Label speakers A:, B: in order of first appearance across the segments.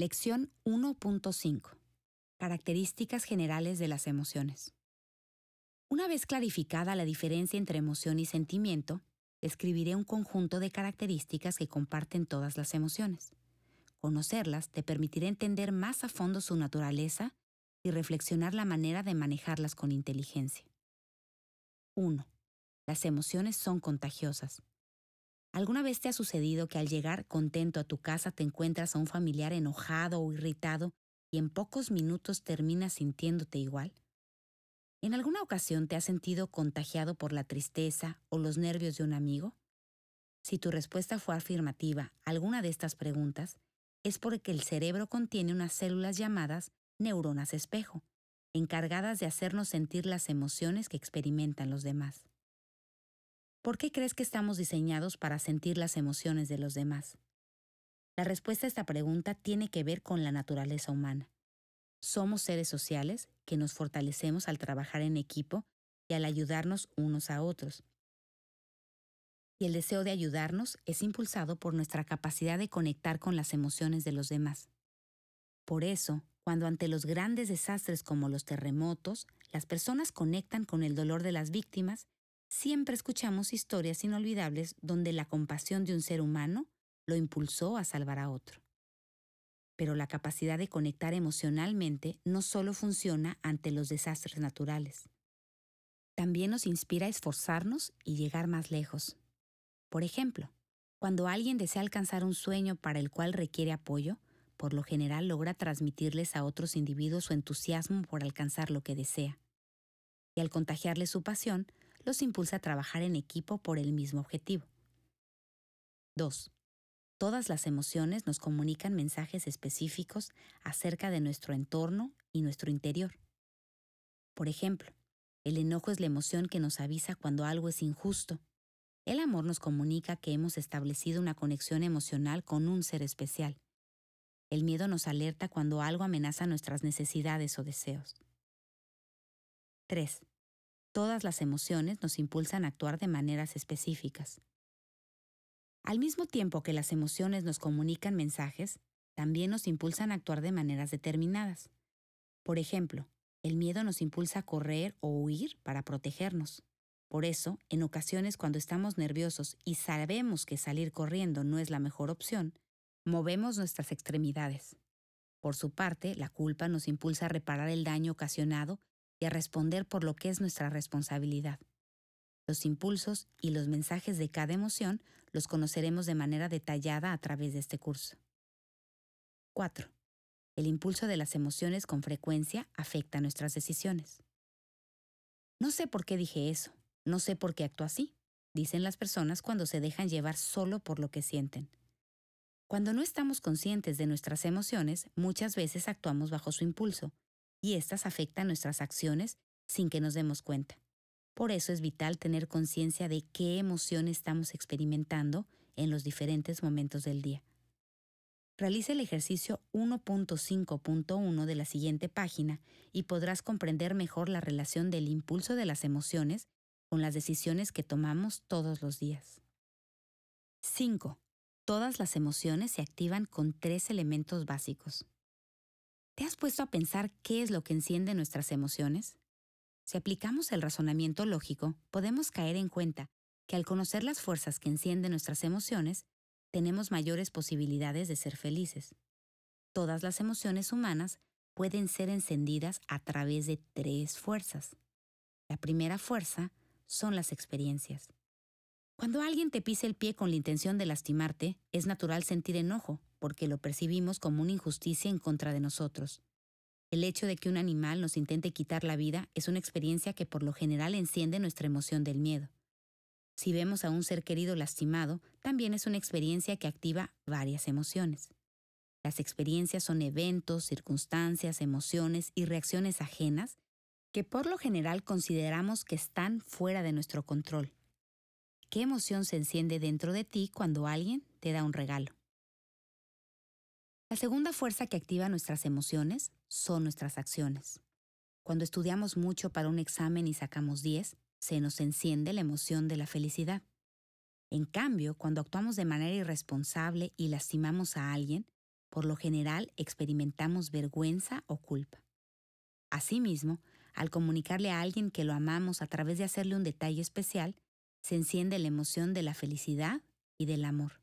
A: Lección 1.5. Características generales de las emociones. Una vez clarificada la diferencia entre emoción y sentimiento, describiré un conjunto de características que comparten todas las emociones. Conocerlas te permitirá entender más a fondo su naturaleza y reflexionar la manera de manejarlas con inteligencia. 1. Las emociones son contagiosas. ¿Alguna vez te ha sucedido que al llegar contento a tu casa te encuentras a un familiar enojado o irritado y en pocos minutos terminas sintiéndote igual? ¿En alguna ocasión te has sentido contagiado por la tristeza o los nervios de un amigo? Si tu respuesta fue afirmativa a alguna de estas preguntas, es porque el cerebro contiene unas células llamadas neuronas espejo, encargadas de hacernos sentir las emociones que experimentan los demás. ¿Por qué crees que estamos diseñados para sentir las emociones de los demás? La respuesta a esta pregunta tiene que ver con la naturaleza humana. Somos seres sociales que nos fortalecemos al trabajar en equipo y al ayudarnos unos a otros. Y el deseo de ayudarnos es impulsado por nuestra capacidad de conectar con las emociones de los demás. Por eso, cuando ante los grandes desastres como los terremotos, las personas conectan con el dolor de las víctimas Siempre escuchamos historias inolvidables donde la compasión de un ser humano lo impulsó a salvar a otro. Pero la capacidad de conectar emocionalmente no solo funciona ante los desastres naturales. También nos inspira a esforzarnos y llegar más lejos. Por ejemplo, cuando alguien desea alcanzar un sueño para el cual requiere apoyo, por lo general logra transmitirles a otros individuos su entusiasmo por alcanzar lo que desea. Y al contagiarles su pasión, los impulsa a trabajar en equipo por el mismo objetivo. 2. Todas las emociones nos comunican mensajes específicos acerca de nuestro entorno y nuestro interior. Por ejemplo, el enojo es la emoción que nos avisa cuando algo es injusto. El amor nos comunica que hemos establecido una conexión emocional con un ser especial. El miedo nos alerta cuando algo amenaza nuestras necesidades o deseos. 3 todas las emociones nos impulsan a actuar de maneras específicas. Al mismo tiempo que las emociones nos comunican mensajes, también nos impulsan a actuar de maneras determinadas. Por ejemplo, el miedo nos impulsa a correr o huir para protegernos. Por eso, en ocasiones cuando estamos nerviosos y sabemos que salir corriendo no es la mejor opción, movemos nuestras extremidades. Por su parte, la culpa nos impulsa a reparar el daño ocasionado y a responder por lo que es nuestra responsabilidad. Los impulsos y los mensajes de cada emoción los conoceremos de manera detallada a través de este curso. 4. El impulso de las emociones con frecuencia afecta nuestras decisiones. No sé por qué dije eso, no sé por qué actúo así, dicen las personas cuando se dejan llevar solo por lo que sienten. Cuando no estamos conscientes de nuestras emociones, muchas veces actuamos bajo su impulso, y éstas afectan nuestras acciones sin que nos demos cuenta. Por eso es vital tener conciencia de qué emoción estamos experimentando en los diferentes momentos del día. Realice el ejercicio 1.5.1 de la siguiente página y podrás comprender mejor la relación del impulso de las emociones con las decisiones que tomamos todos los días. 5. Todas las emociones se activan con tres elementos básicos. ¿Te has puesto a pensar qué es lo que enciende nuestras emociones? Si aplicamos el razonamiento lógico, podemos caer en cuenta que al conocer las fuerzas que encienden nuestras emociones, tenemos mayores posibilidades de ser felices. Todas las emociones humanas pueden ser encendidas a través de tres fuerzas. La primera fuerza son las experiencias. Cuando alguien te pise el pie con la intención de lastimarte, es natural sentir enojo, porque lo percibimos como una injusticia en contra de nosotros. El hecho de que un animal nos intente quitar la vida es una experiencia que por lo general enciende nuestra emoción del miedo. Si vemos a un ser querido lastimado, también es una experiencia que activa varias emociones. Las experiencias son eventos, circunstancias, emociones y reacciones ajenas que por lo general consideramos que están fuera de nuestro control. ¿Qué emoción se enciende dentro de ti cuando alguien te da un regalo? La segunda fuerza que activa nuestras emociones son nuestras acciones. Cuando estudiamos mucho para un examen y sacamos 10, se nos enciende la emoción de la felicidad. En cambio, cuando actuamos de manera irresponsable y lastimamos a alguien, por lo general experimentamos vergüenza o culpa. Asimismo, al comunicarle a alguien que lo amamos a través de hacerle un detalle especial, se enciende la emoción de la felicidad y del amor.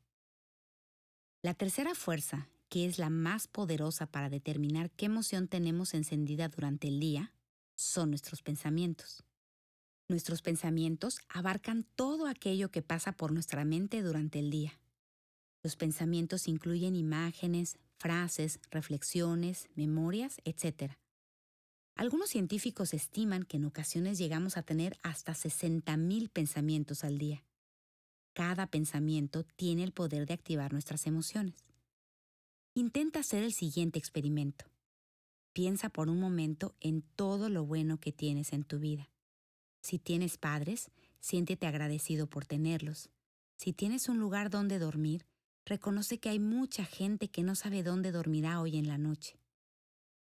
A: La tercera fuerza, que es la más poderosa para determinar qué emoción tenemos encendida durante el día, son nuestros pensamientos. Nuestros pensamientos abarcan todo aquello que pasa por nuestra mente durante el día. Los pensamientos incluyen imágenes, frases, reflexiones, memorias, etc. Algunos científicos estiman que en ocasiones llegamos a tener hasta 60.000 pensamientos al día. Cada pensamiento tiene el poder de activar nuestras emociones. Intenta hacer el siguiente experimento. Piensa por un momento en todo lo bueno que tienes en tu vida. Si tienes padres, siéntete agradecido por tenerlos. Si tienes un lugar donde dormir, reconoce que hay mucha gente que no sabe dónde dormirá hoy en la noche.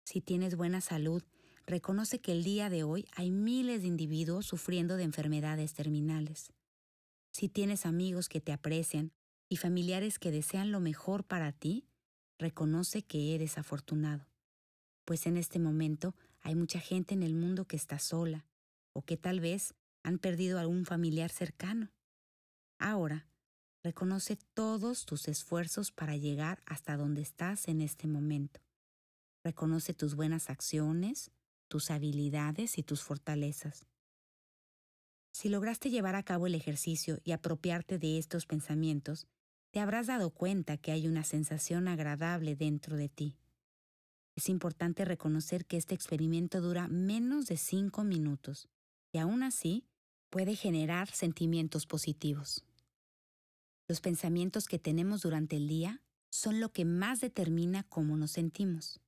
A: Si tienes buena salud, reconoce que el día de hoy hay miles de individuos sufriendo de enfermedades terminales. Si tienes amigos que te aprecian y familiares que desean lo mejor para ti, reconoce que eres afortunado. Pues en este momento hay mucha gente en el mundo que está sola o que tal vez han perdido a algún familiar cercano. Ahora, reconoce todos tus esfuerzos para llegar hasta donde estás en este momento. Reconoce tus buenas acciones, tus habilidades y tus fortalezas. Si lograste llevar a cabo el ejercicio y apropiarte de estos pensamientos, te habrás dado cuenta que hay una sensación agradable dentro de ti. Es importante reconocer que este experimento dura menos de cinco minutos y aún así puede generar sentimientos positivos. Los pensamientos que tenemos durante el día son lo que más determina cómo nos sentimos.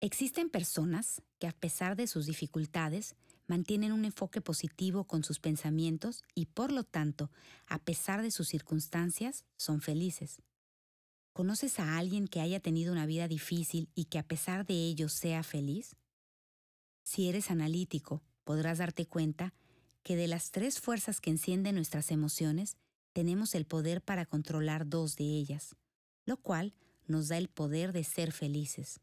A: Existen personas que a pesar de sus dificultades mantienen un enfoque positivo con sus pensamientos y por lo tanto, a pesar de sus circunstancias, son felices. ¿Conoces a alguien que haya tenido una vida difícil y que a pesar de ello sea feliz? Si eres analítico, podrás darte cuenta que de las tres fuerzas que encienden nuestras emociones, tenemos el poder para controlar dos de ellas, lo cual nos da el poder de ser felices.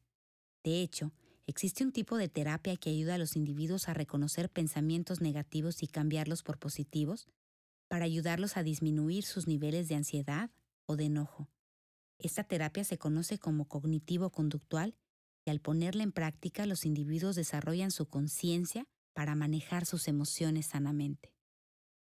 A: De hecho, existe un tipo de terapia que ayuda a los individuos a reconocer pensamientos negativos y cambiarlos por positivos para ayudarlos a disminuir sus niveles de ansiedad o de enojo. Esta terapia se conoce como cognitivo-conductual y al ponerla en práctica los individuos desarrollan su conciencia para manejar sus emociones sanamente.